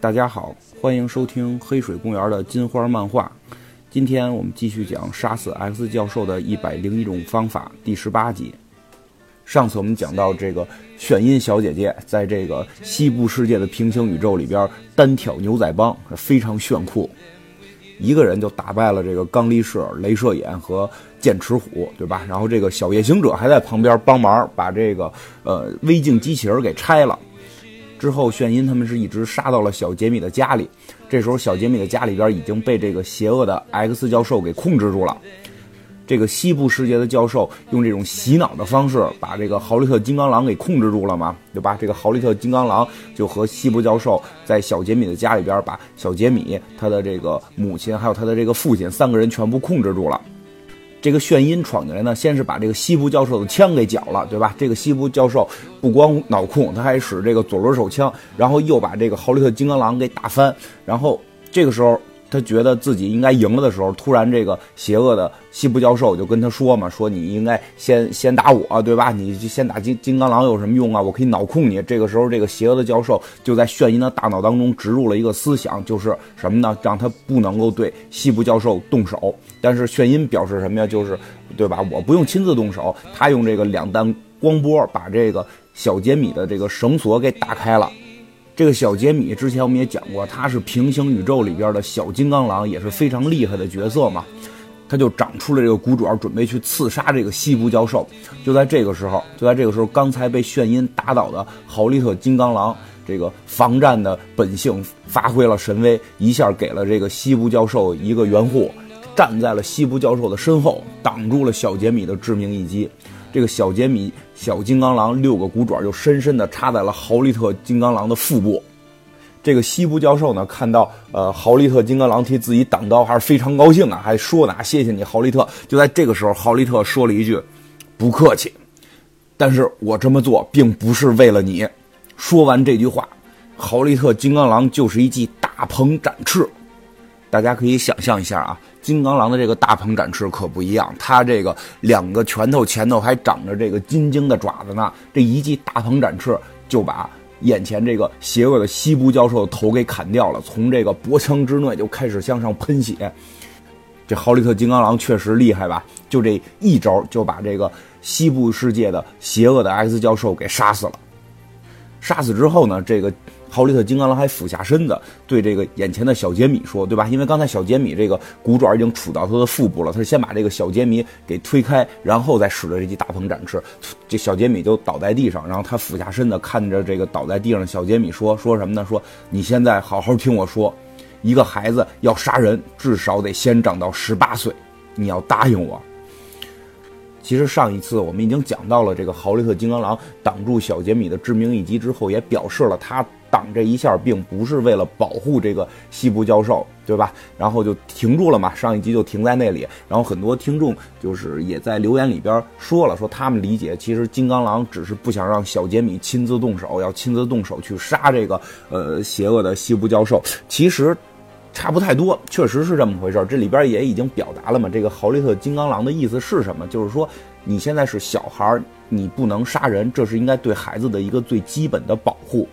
大家好，欢迎收听黑水公园的金花漫画。今天我们继续讲杀死 X 教授的一百零一种方法第十八集。上次我们讲到这个炫音小姐姐在这个西部世界的平行宇宙里边单挑牛仔帮，非常炫酷，一个人就打败了这个刚力士、镭射眼和剑齿虎，对吧？然后这个小夜行者还在旁边帮忙把这个呃微镜机器人给拆了。之后，炫音他们是一直杀到了小杰米的家里。这时候，小杰米的家里边已经被这个邪恶的 X 教授给控制住了。这个西部世界的教授用这种洗脑的方式，把这个豪利特金刚狼给控制住了嘛，对吧？这个豪利特金刚狼就和西部教授在小杰米的家里边，把小杰米、他的这个母亲还有他的这个父亲三个人全部控制住了。这个眩音闯进来呢，先是把这个西部教授的枪给缴了，对吧？这个西部教授不光脑控，他还使这个左轮手枪，然后又把这个豪利特金刚狼给打翻，然后这个时候。他觉得自己应该赢了的时候，突然这个邪恶的西部教授就跟他说嘛：“说你应该先先打我，对吧？你先打金金刚狼有什么用啊？我可以脑控你。”这个时候，这个邪恶的教授就在炫音的大脑当中植入了一个思想，就是什么呢？让他不能够对西部教授动手。但是炫音表示什么呀？就是对吧？我不用亲自动手，他用这个两弹光波把这个小杰米的这个绳索给打开了。这个小杰米之前我们也讲过，他是平行宇宙里边的小金刚狼，也是非常厉害的角色嘛。他就长出了这个骨爪，准备去刺杀这个西部教授。就在这个时候，就在这个时候，刚才被炫音打倒的豪利特金刚狼，这个防战的本性发挥了神威，一下给了这个西部教授一个援护，站在了西部教授的身后，挡住了小杰米的致命一击。这个小杰米小金刚狼六个骨爪就深深地插在了豪利特金刚狼的腹部。这个西部教授呢，看到呃豪利特金刚狼替自己挡刀，还是非常高兴啊，还说呢，谢谢你豪利特。就在这个时候，豪利特说了一句：“不客气。”但是我这么做并不是为了你。说完这句话，豪利特金刚狼就是一记大鹏展翅。大家可以想象一下啊。金刚狼的这个大鹏展翅可不一样，它这个两个拳头前头还长着这个金睛的爪子呢。这一记大鹏展翅就把眼前这个邪恶的西部教授的头给砍掉了，从这个脖腔之内就开始向上喷血。这豪利特金刚狼确实厉害吧？就这一招就把这个西部世界的邪恶的 X 教授给杀死了。杀死之后呢，这个。豪利特金刚狼还俯下身子对这个眼前的小杰米说：“对吧？因为刚才小杰米这个骨爪已经杵到他的腹部了，他是先把这个小杰米给推开，然后再使了这记大鹏展翅。这小杰米就倒在地上，然后他俯下身子看着这个倒在地上的小杰米说：说什么呢？说你现在好好听我说，一个孩子要杀人，至少得先长到十八岁，你要答应我。”其实上一次我们已经讲到了这个豪利特金刚狼挡住小杰米的致命一击之后，也表示了他。挡这一下并不是为了保护这个西部教授，对吧？然后就停住了嘛，上一集就停在那里。然后很多听众就是也在留言里边说了，说他们理解其实金刚狼只是不想让小杰米亲自动手，要亲自动手去杀这个呃邪恶的西部教授。其实差不太多，确实是这么回事这里边也已经表达了嘛，这个豪利特金刚狼的意思是什么？就是说你现在是小孩你不能杀人，这是应该对孩子的一个最基本的保护。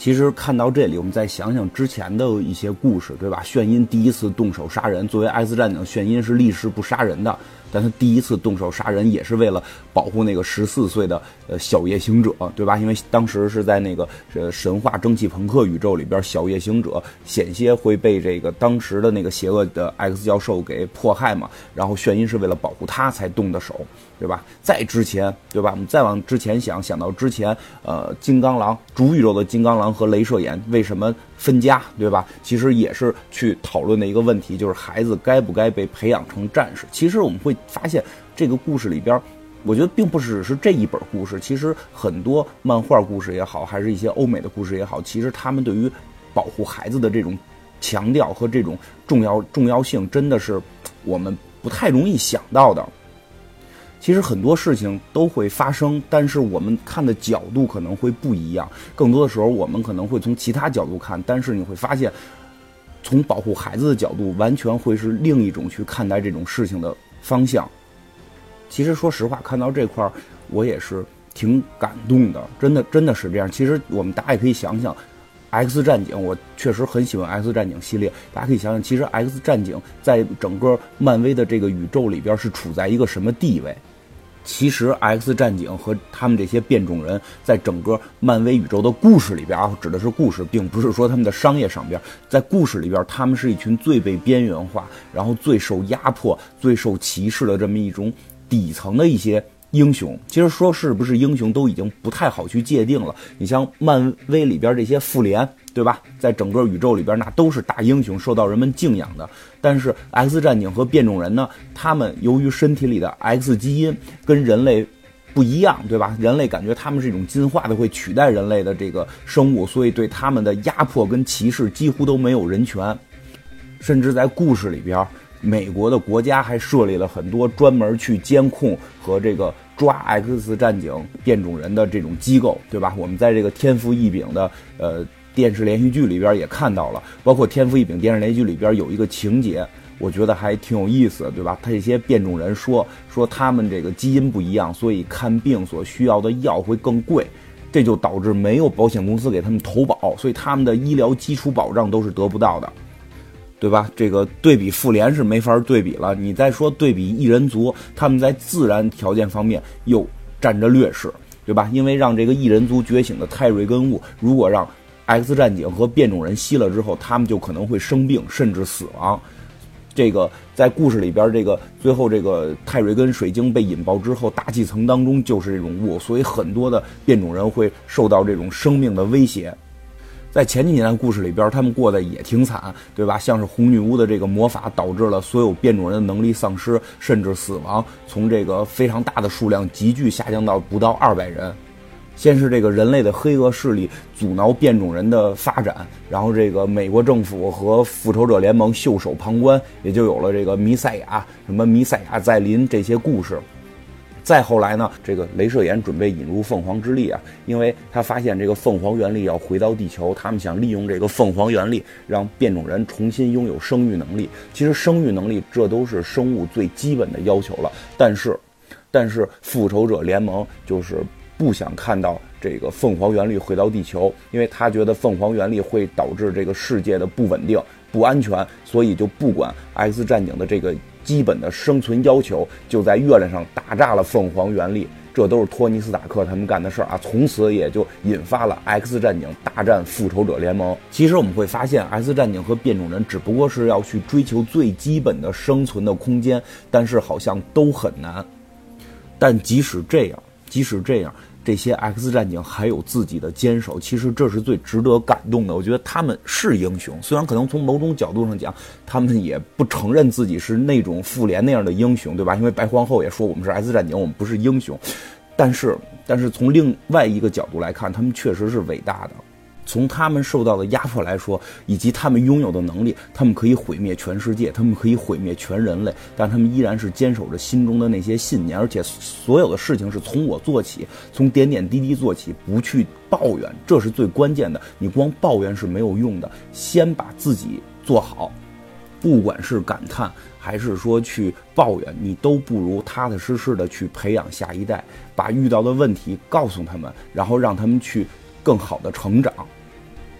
其实看到这里，我们再想想之前的一些故事，对吧？炫音第一次动手杀人，作为 X 战警，炫音是立誓不杀人的。但他第一次动手杀人，也是为了保护那个十四岁的呃小夜行者，对吧？因为当时是在那个呃神话蒸汽朋克宇宙里边，小夜行者险些会被这个当时的那个邪恶的 X 教授给迫害嘛。然后炫音是为了保护他才动的手，对吧？在之前，对吧？我们再往之前想，想到之前，呃，金刚狼主宇宙的金刚狼和镭射眼为什么分家，对吧？其实也是去讨论的一个问题，就是孩子该不该被培养成战士。其实我们会。发现这个故事里边，我觉得并不只是这一本故事，其实很多漫画故事也好，还是一些欧美的故事也好，其实他们对于保护孩子的这种强调和这种重要重要性，真的是我们不太容易想到的。其实很多事情都会发生，但是我们看的角度可能会不一样。更多的时候，我们可能会从其他角度看，但是你会发现，从保护孩子的角度，完全会是另一种去看待这种事情的。方向，其实说实话，看到这块儿，我也是挺感动的。真的，真的是这样。其实我们大家也可以想想，X 战警，我确实很喜欢 X 战警系列。大家可以想想，其实 X 战警在整个漫威的这个宇宙里边是处在一个什么地位？其实 X 战警和他们这些变种人在整个漫威宇宙的故事里边啊，指的是故事，并不是说他们的商业上边。在故事里边，他们是一群最被边缘化，然后最受压迫、最受歧视的这么一种底层的一些。英雄其实说是不是英雄都已经不太好去界定了。你像漫威里边这些复联，对吧？在整个宇宙里边，那都是大英雄，受到人们敬仰的。但是 X 战警和变种人呢，他们由于身体里的 X 基因跟人类不一样，对吧？人类感觉他们是一种进化的会取代人类的这个生物，所以对他们的压迫跟歧视几乎都没有人权，甚至在故事里边。美国的国家还设立了很多专门去监控和这个抓 X 战警变种人的这种机构，对吧？我们在这个天赋异禀的呃电视连续剧里边也看到了，包括天赋异禀电视连续剧里边有一个情节，我觉得还挺有意思，对吧？他这些变种人说说他们这个基因不一样，所以看病所需要的药会更贵，这就导致没有保险公司给他们投保，所以他们的医疗基础保障都是得不到的。对吧？这个对比复联是没法对比了。你再说对比异人族，他们在自然条件方面又占着劣势，对吧？因为让这个异人族觉醒的泰瑞根物，如果让 X 战警和变种人吸了之后，他们就可能会生病甚至死亡。这个在故事里边，这个最后这个泰瑞根水晶被引爆之后，大气层当中就是这种雾，所以很多的变种人会受到这种生命的威胁。在前几年的故事里边，他们过得也挺惨，对吧？像是红女巫的这个魔法导致了所有变种人的能力丧失，甚至死亡，从这个非常大的数量急剧下降到不到二百人。先是这个人类的黑恶势力阻挠变种人的发展，然后这个美国政府和复仇者联盟袖手旁观，也就有了这个弥赛亚、什么弥赛亚在临这些故事。再后来呢，这个镭射眼准备引入凤凰之力啊，因为他发现这个凤凰原力要回到地球，他们想利用这个凤凰原力让变种人重新拥有生育能力。其实生育能力这都是生物最基本的要求了，但是，但是复仇者联盟就是不想看到这个凤凰原力回到地球，因为他觉得凤凰原力会导致这个世界的不稳定、不安全，所以就不管 X 战警的这个。基本的生存要求就在月亮上打炸了凤凰原力，这都是托尼斯塔克他们干的事儿啊！从此也就引发了 X 战警大战复仇者联盟。其实我们会发现，X 战警和变种人只不过是要去追求最基本的生存的空间，但是好像都很难。但即使这样，即使这样。这些 X 战警还有自己的坚守，其实这是最值得感动的。我觉得他们是英雄，虽然可能从某种角度上讲，他们也不承认自己是那种复联那样的英雄，对吧？因为白皇后也说我们是 X 战警，我们不是英雄。但是，但是从另外一个角度来看，他们确实是伟大的。从他们受到的压迫来说，以及他们拥有的能力，他们可以毁灭全世界，他们可以毁灭全人类，但他们依然是坚守着心中的那些信念，而且所有的事情是从我做起，从点点滴滴做起，不去抱怨，这是最关键的。你光抱怨是没有用的，先把自己做好，不管是感叹还是说去抱怨，你都不如踏踏实实的去培养下一代，把遇到的问题告诉他们，然后让他们去更好的成长。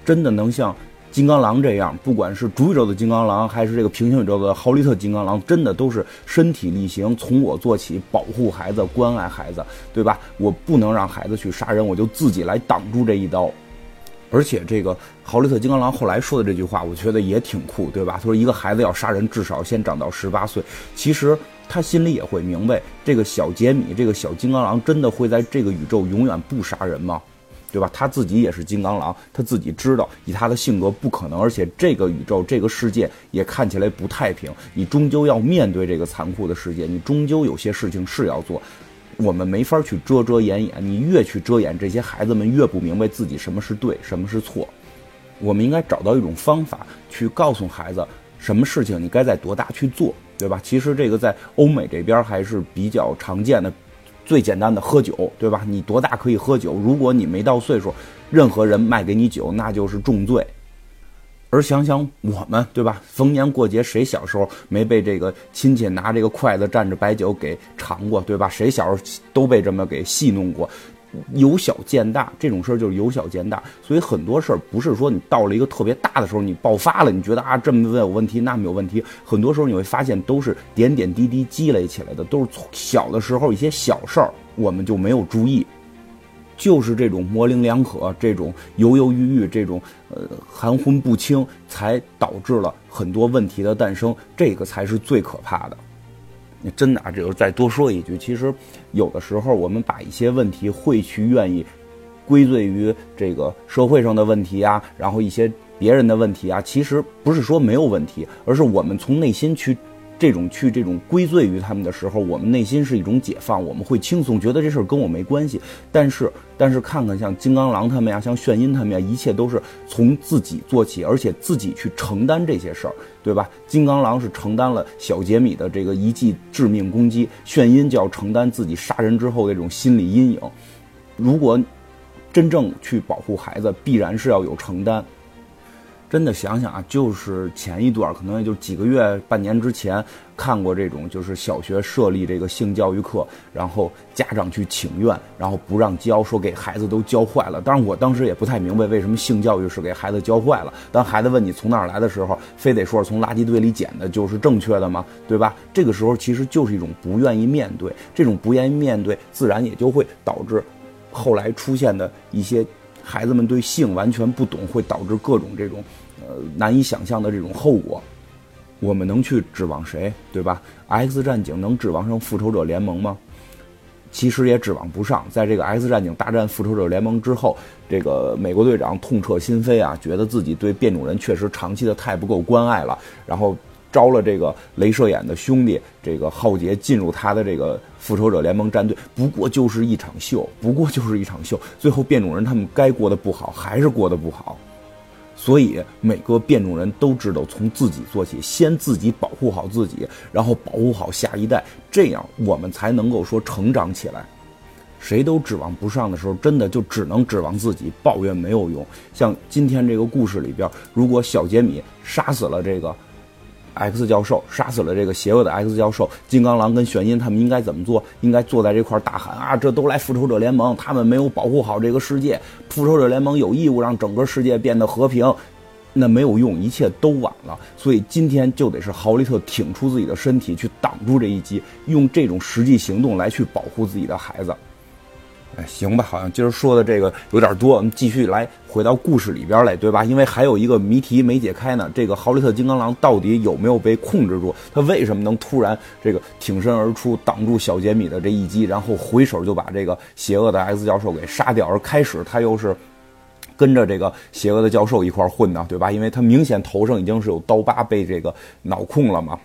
真的能像金刚狼这样，不管是主宇宙的金刚狼，还是这个平行宇宙的豪利特金刚狼，真的都是身体力行，从我做起，保护孩子，关爱孩子，对吧？我不能让孩子去杀人，我就自己来挡住这一刀。而且这个豪利特金刚狼后来说的这句话，我觉得也挺酷，对吧？他说一个孩子要杀人，至少先长到十八岁。其实他心里也会明白，这个小杰米，这个小金刚狼，真的会在这个宇宙永远不杀人吗？对吧？他自己也是金刚狼，他自己知道，以他的性格不可能。而且这个宇宙、这个世界也看起来不太平。你终究要面对这个残酷的世界，你终究有些事情是要做。我们没法去遮遮掩掩，你越去遮掩，这些孩子们越不明白自己什么是对，什么是错。我们应该找到一种方法，去告诉孩子什么事情你该在多大去做，对吧？其实这个在欧美这边还是比较常见的。最简单的喝酒，对吧？你多大可以喝酒？如果你没到岁数，任何人卖给你酒，那就是重罪。而想想我们，对吧？逢年过节，谁小时候没被这个亲戚拿这个筷子蘸着白酒给尝过，对吧？谁小时候都被这么给戏弄过？由小见大，这种事儿就是由小见大。所以很多事儿不是说你到了一个特别大的时候你爆发了，你觉得啊这么有问题那么有问题。很多时候你会发现都是点点滴滴积累起来的，都是从小的时候一些小事儿我们就没有注意。就是这种模棱两可，这种犹犹豫豫，这种呃含混不清，才导致了很多问题的诞生。这个才是最可怕的。你真的啊，这个再多说一句，其实有的时候我们把一些问题会去愿意归罪于这个社会上的问题啊，然后一些别人的问题啊，其实不是说没有问题，而是我们从内心去。这种去这种归罪于他们的时候，我们内心是一种解放，我们会轻松，觉得这事儿跟我没关系。但是，但是看看像金刚狼他们呀，像炫音他们呀，一切都是从自己做起，而且自己去承担这些事儿，对吧？金刚狼是承担了小杰米的这个一记致命攻击，炫音就要承担自己杀人之后的这种心理阴影。如果真正去保护孩子，必然是要有承担。真的想想啊，就是前一段，可能也就几个月、半年之前看过这种，就是小学设立这个性教育课，然后家长去请愿，然后不让教，说给孩子都教坏了。当然，我当时也不太明白为什么性教育是给孩子教坏了。当孩子问你从哪儿来的时候，非得说是从垃圾堆里捡的，就是正确的吗？对吧？这个时候其实就是一种不愿意面对，这种不愿意面对，自然也就会导致后来出现的一些孩子们对性完全不懂，会导致各种这种。呃，难以想象的这种后果，我们能去指望谁，对吧？X 战警能指望上复仇者联盟吗？其实也指望不上。在这个 X 战警大战复仇者联盟之后，这个美国队长痛彻心扉啊，觉得自己对变种人确实长期的太不够关爱了，然后招了这个镭射眼的兄弟，这个浩劫进入他的这个复仇者联盟战队。不过就是一场秀，不过就是一场秀。最后变种人他们该过得不好，还是过得不好。所以每个变种人都知道从自己做起，先自己保护好自己，然后保护好下一代，这样我们才能够说成长起来。谁都指望不上的时候，真的就只能指望自己，抱怨没有用。像今天这个故事里边，如果小杰米杀死了这个。X 教授杀死了这个邪恶的 X 教授，金刚狼跟玄音他们应该怎么做？应该坐在这块大喊啊！这都来复仇者联盟，他们没有保护好这个世界，复仇者联盟有义务让整个世界变得和平。那没有用，一切都晚了。所以今天就得是豪利特挺出自己的身体去挡住这一击，用这种实际行动来去保护自己的孩子。行吧，好像今儿说的这个有点多，我们继续来回到故事里边来，对吧？因为还有一个谜题没解开呢，这个豪利特金刚狼到底有没有被控制住？他为什么能突然这个挺身而出，挡住小杰米的这一击，然后回手就把这个邪恶的 X 教授给杀掉？而开始他又是跟着这个邪恶的教授一块混的，对吧？因为他明显头上已经是有刀疤，被这个脑控了嘛。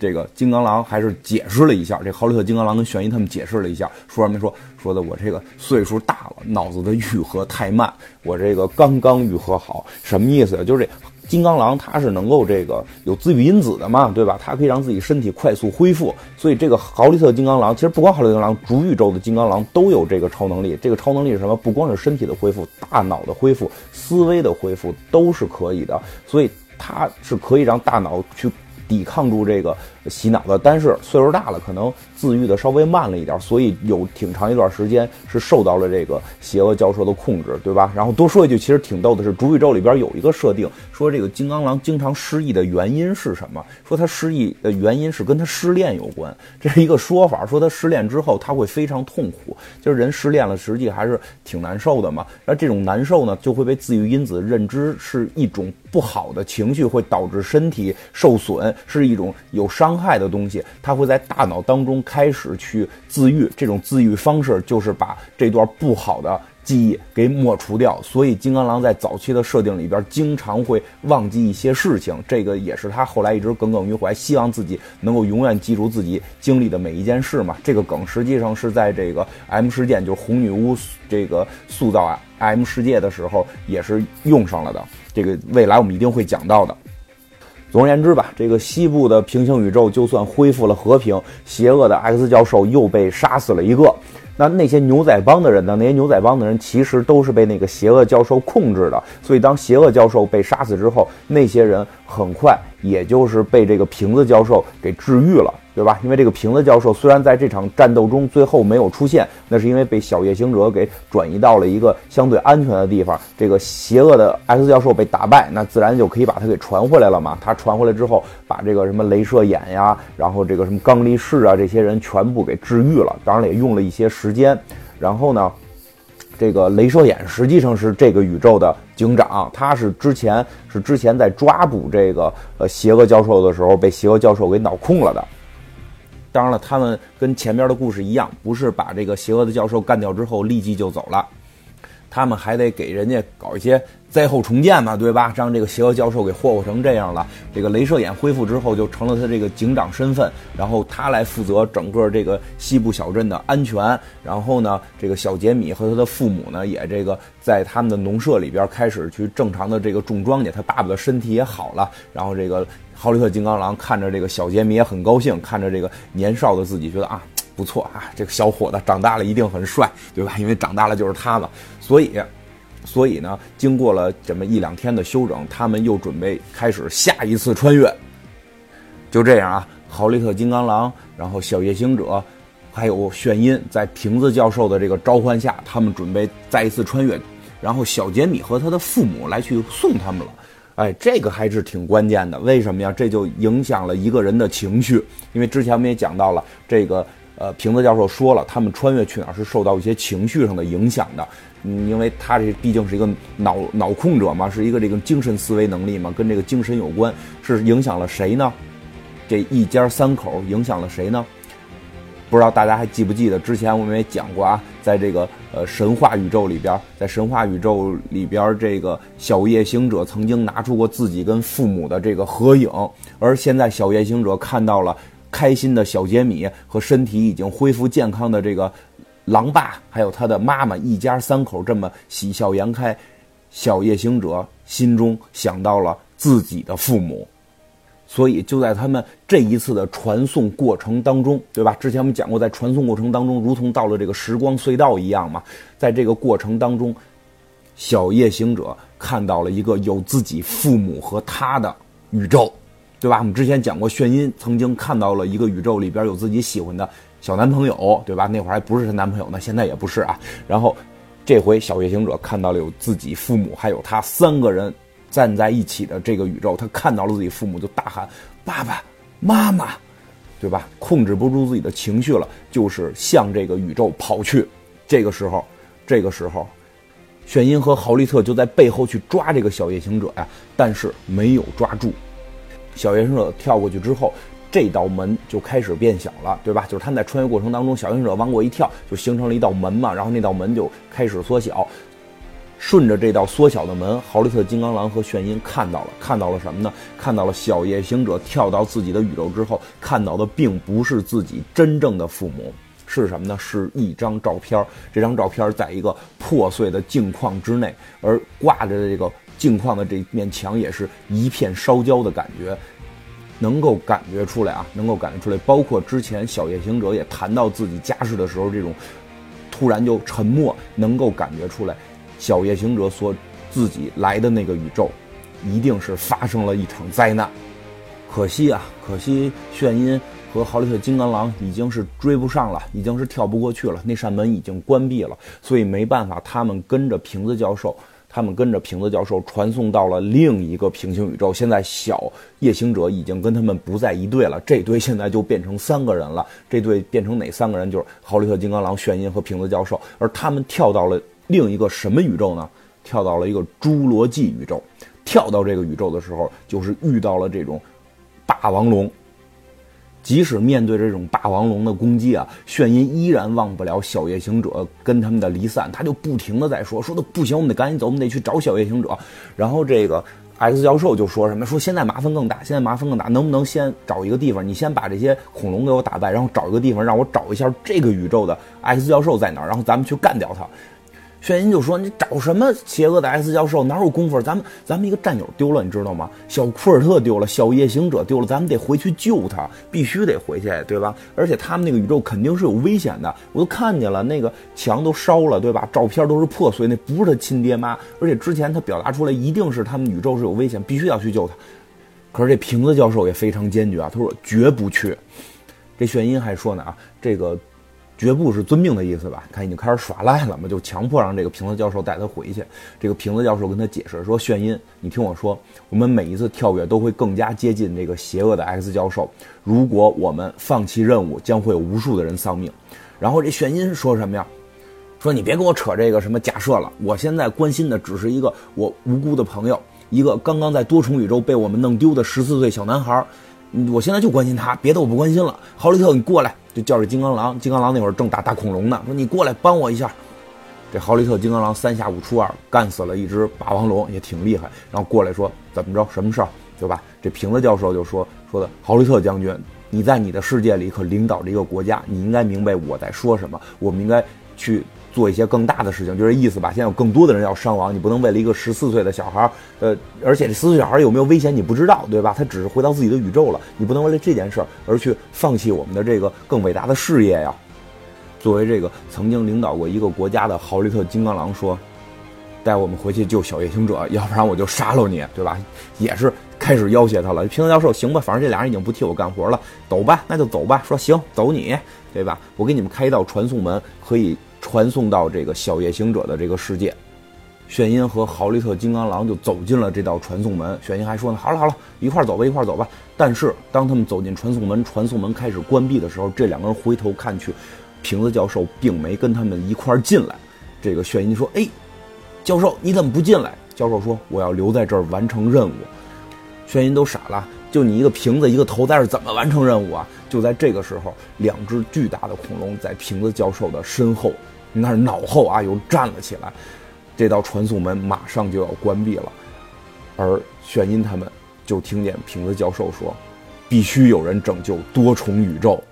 这个金刚狼还是解释了一下，这豪利特金刚狼跟玄一他们解释了一下，说什么说说的我这个岁数大了，脑子的愈合太慢，我这个刚刚愈合好，什么意思？就是这金刚狼它是能够这个有自愈因子的嘛，对吧？它可以让自己身体快速恢复，所以这个豪利特金刚狼其实不光豪利特金刚狼，逐宇宙的金刚狼都有这个超能力。这个超能力是什么？不光是身体的恢复，大脑的恢复、思维的恢复都是可以的，所以它是可以让大脑去。抵抗住这个洗脑的，但是岁数大了，可能自愈的稍微慢了一点，所以有挺长一段时间是受到了这个邪恶教授的控制，对吧？然后多说一句，其实挺逗的是，主宇宙里边有一个设定，说这个金刚狼经常失忆的原因是什么？说他失忆的原因是跟他失恋有关，这是一个说法。说他失恋之后他会非常痛苦，就是人失恋了，实际还是挺难受的嘛。而这种难受呢，就会被自愈因子认知是一种不好的情绪，会导致身体受损。是一种有伤害的东西，它会在大脑当中开始去自愈。这种自愈方式就是把这段不好的记忆给抹除掉。所以，金刚狼在早期的设定里边经常会忘记一些事情，这个也是他后来一直耿耿于怀，希望自己能够永远记住自己经历的每一件事嘛。这个梗实际上是在这个 M 事件，就是红女巫这个塑造啊 M 世界的时候也是用上了的。这个未来我们一定会讲到的。总而言之吧，这个西部的平行宇宙就算恢复了和平，邪恶的 X 教授又被杀死了一个。那那些牛仔帮的人呢？那些牛仔帮的人其实都是被那个邪恶教授控制的。所以当邪恶教授被杀死之后，那些人很快也就是被这个瓶子教授给治愈了，对吧？因为这个瓶子教授虽然在这场战斗中最后没有出现，那是因为被小夜行者给转移到了一个相对安全的地方。这个邪恶的 X 教授被打败，那自然就可以把他给传回来了嘛。他传回来之后，把这个什么镭射眼呀，然后这个什么刚力士啊，这些人全部给治愈了。当然，也用了一些时间。然后呢？这个镭射眼实际上是这个宇宙的警长，他是之前是之前在抓捕这个呃邪恶教授的时候被邪恶教授给脑控了的。当然了，他们跟前面的故事一样，不是把这个邪恶的教授干掉之后立即就走了，他们还得给人家搞一些。灾后重建嘛，对吧？让这个邪恶教授给霍霍成这样了。这个镭射眼恢复之后，就成了他这个警长身份，然后他来负责整个这个西部小镇的安全。然后呢，这个小杰米和他的父母呢，也这个在他们的农舍里边开始去正常的这个种庄稼。他爸爸的身体也好了。然后这个豪利特金刚狼看着这个小杰米也很高兴，看着这个年少的自己，觉得啊不错啊，这个小伙子长大了一定很帅，对吧？因为长大了就是他了，所以。所以呢，经过了这么一两天的休整，他们又准备开始下一次穿越。就这样啊，豪利特金刚狼，然后小夜行者，还有炫音，在瓶子教授的这个召唤下，他们准备再一次穿越。然后小杰米和他的父母来去送他们了。哎，这个还是挺关键的。为什么呀？这就影响了一个人的情绪。因为之前我们也讲到了，这个呃，瓶子教授说了，他们穿越去哪儿是受到一些情绪上的影响的。嗯，因为他这毕竟是一个脑脑控者嘛，是一个这个精神思维能力嘛，跟这个精神有关，是影响了谁呢？这一家三口影响了谁呢？不知道大家还记不记得之前我们也讲过啊，在这个呃神话宇宙里边，在神话宇宙里边，这个小夜行者曾经拿出过自己跟父母的这个合影，而现在小夜行者看到了开心的小杰米和身体已经恢复健康的这个。狼爸还有他的妈妈，一家三口这么喜笑颜开，小夜行者心中想到了自己的父母，所以就在他们这一次的传送过程当中，对吧？之前我们讲过，在传送过程当中，如同到了这个时光隧道一样嘛。在这个过程当中，小夜行者看到了一个有自己父母和他的宇宙，对吧？我们之前讲过，炫音曾经看到了一个宇宙里边有自己喜欢的。小男朋友，对吧？那会儿还不是她男朋友呢，现在也不是啊。然后，这回小夜行者看到了有自己父母，还有他三个人站在一起的这个宇宙，他看到了自己父母，就大喊：“爸爸妈妈，对吧？”控制不住自己的情绪了，就是向这个宇宙跑去。这个时候，这个时候，炫音和豪利特就在背后去抓这个小夜行者呀，但是没有抓住。小夜行者跳过去之后。这道门就开始变小了，对吧？就是他们在穿越过程当中，小夜行者往过一跳，就形成了一道门嘛。然后那道门就开始缩小，顺着这道缩小的门，豪利特金刚狼和炫音看到了，看到了什么呢？看到了小夜行者跳到自己的宇宙之后，看到的并不是自己真正的父母，是什么呢？是一张照片。这张照片在一个破碎的镜框之内，而挂着的这个镜框的这面墙也是一片烧焦的感觉。能够感觉出来啊，能够感觉出来，包括之前小夜行者也谈到自己家世的时候，这种突然就沉默，能够感觉出来，小夜行者所自己来的那个宇宙，一定是发生了一场灾难。可惜啊，可惜炫音和豪利特金刚狼已经是追不上了，已经是跳不过去了，那扇门已经关闭了，所以没办法，他们跟着瓶子教授。他们跟着瓶子教授传送到了另一个平行宇宙。现在小夜行者已经跟他们不在一队了，这队现在就变成三个人了。这队变成哪三个人？就是豪利特金刚狼、炫音和瓶子教授。而他们跳到了另一个什么宇宙呢？跳到了一个侏罗纪宇宙。跳到这个宇宙的时候，就是遇到了这种霸王龙。即使面对这种霸王龙的攻击啊，炫音依然忘不了小夜行者跟他们的离散，他就不停的在说，说的不行，我们得赶紧走，我们得去找小夜行者。然后这个 X 教授就说什么，说现在麻烦更大，现在麻烦更大，能不能先找一个地方，你先把这些恐龙给我打败，然后找一个地方让我找一下这个宇宙的 X 教授在哪儿，然后咱们去干掉他。炫音就说：“你找什么邪恶的 S 教授？哪有功夫？咱们咱们一个战友丢了，你知道吗？小库尔特丢了，小夜行者丢了，咱们得回去救他，必须得回去，对吧？而且他们那个宇宙肯定是有危险的，我都看见了，那个墙都烧了，对吧？照片都是破碎，那不是他亲爹妈。而且之前他表达出来，一定是他们宇宙是有危险，必须要去救他。可是这瓶子教授也非常坚决啊，他说绝不去。这炫音还说呢啊，这个绝不是遵命的意思吧？看已经开始耍赖了嘛，就强迫让这个瓶子教授带他回去。这个瓶子教授跟他解释说：“炫音，你听我说，我们每一次跳跃都会更加接近这个邪恶的 X 教授。如果我们放弃任务，将会有无数的人丧命。”然后这炫音说什么呀？说你别跟我扯这个什么假设了，我现在关心的只是一个我无辜的朋友。一个刚刚在多重宇宙被我们弄丢的十四岁小男孩，我现在就关心他，别的我不关心了。豪利特，你过来，就叫着金刚狼。金刚狼那会儿正打大恐龙呢，说你过来帮我一下。这豪利特金刚狼三下五除二干死了一只霸王龙，也挺厉害。然后过来说怎么着，什么事儿，对吧？这瓶子教授就说说的豪利特将军，你在你的世界里可领导着一个国家，你应该明白我在说什么，我们应该去。做一些更大的事情，就这意思吧。现在有更多的人要伤亡，你不能为了一个十四岁的小孩呃，而且这十四岁小孩有没有危险你不知道，对吧？他只是回到自己的宇宙了，你不能为了这件事儿而去放弃我们的这个更伟大的事业呀。作为这个曾经领导过一个国家的豪利特金刚狼说：“带我们回去救小夜行者，要不然我就杀了你，对吧？”也是开始要挟他了。平泽教授，行吧，反正这俩人已经不替我干活了，走吧，那就走吧。说行，走你，对吧？我给你们开一道传送门，可以。传送到这个小夜行者的这个世界，炫音和豪利特金刚狼就走进了这道传送门。炫音还说呢：“好了好了，一块走吧，一块走吧。”但是当他们走进传送门，传送门开始关闭的时候，这两个人回头看去，瓶子教授并没跟他们一块进来。这个炫音说：“哎，教授你怎么不进来？”教授说：“我要留在这儿完成任务。”炫音都傻了，就你一个瓶子一个头在这怎么完成任务啊？就在这个时候，两只巨大的恐龙在瓶子教授的身后。那是脑后啊，又站了起来，这道传送门马上就要关闭了，而炫音他们就听见瓶子教授说：“必须有人拯救多重宇宙。”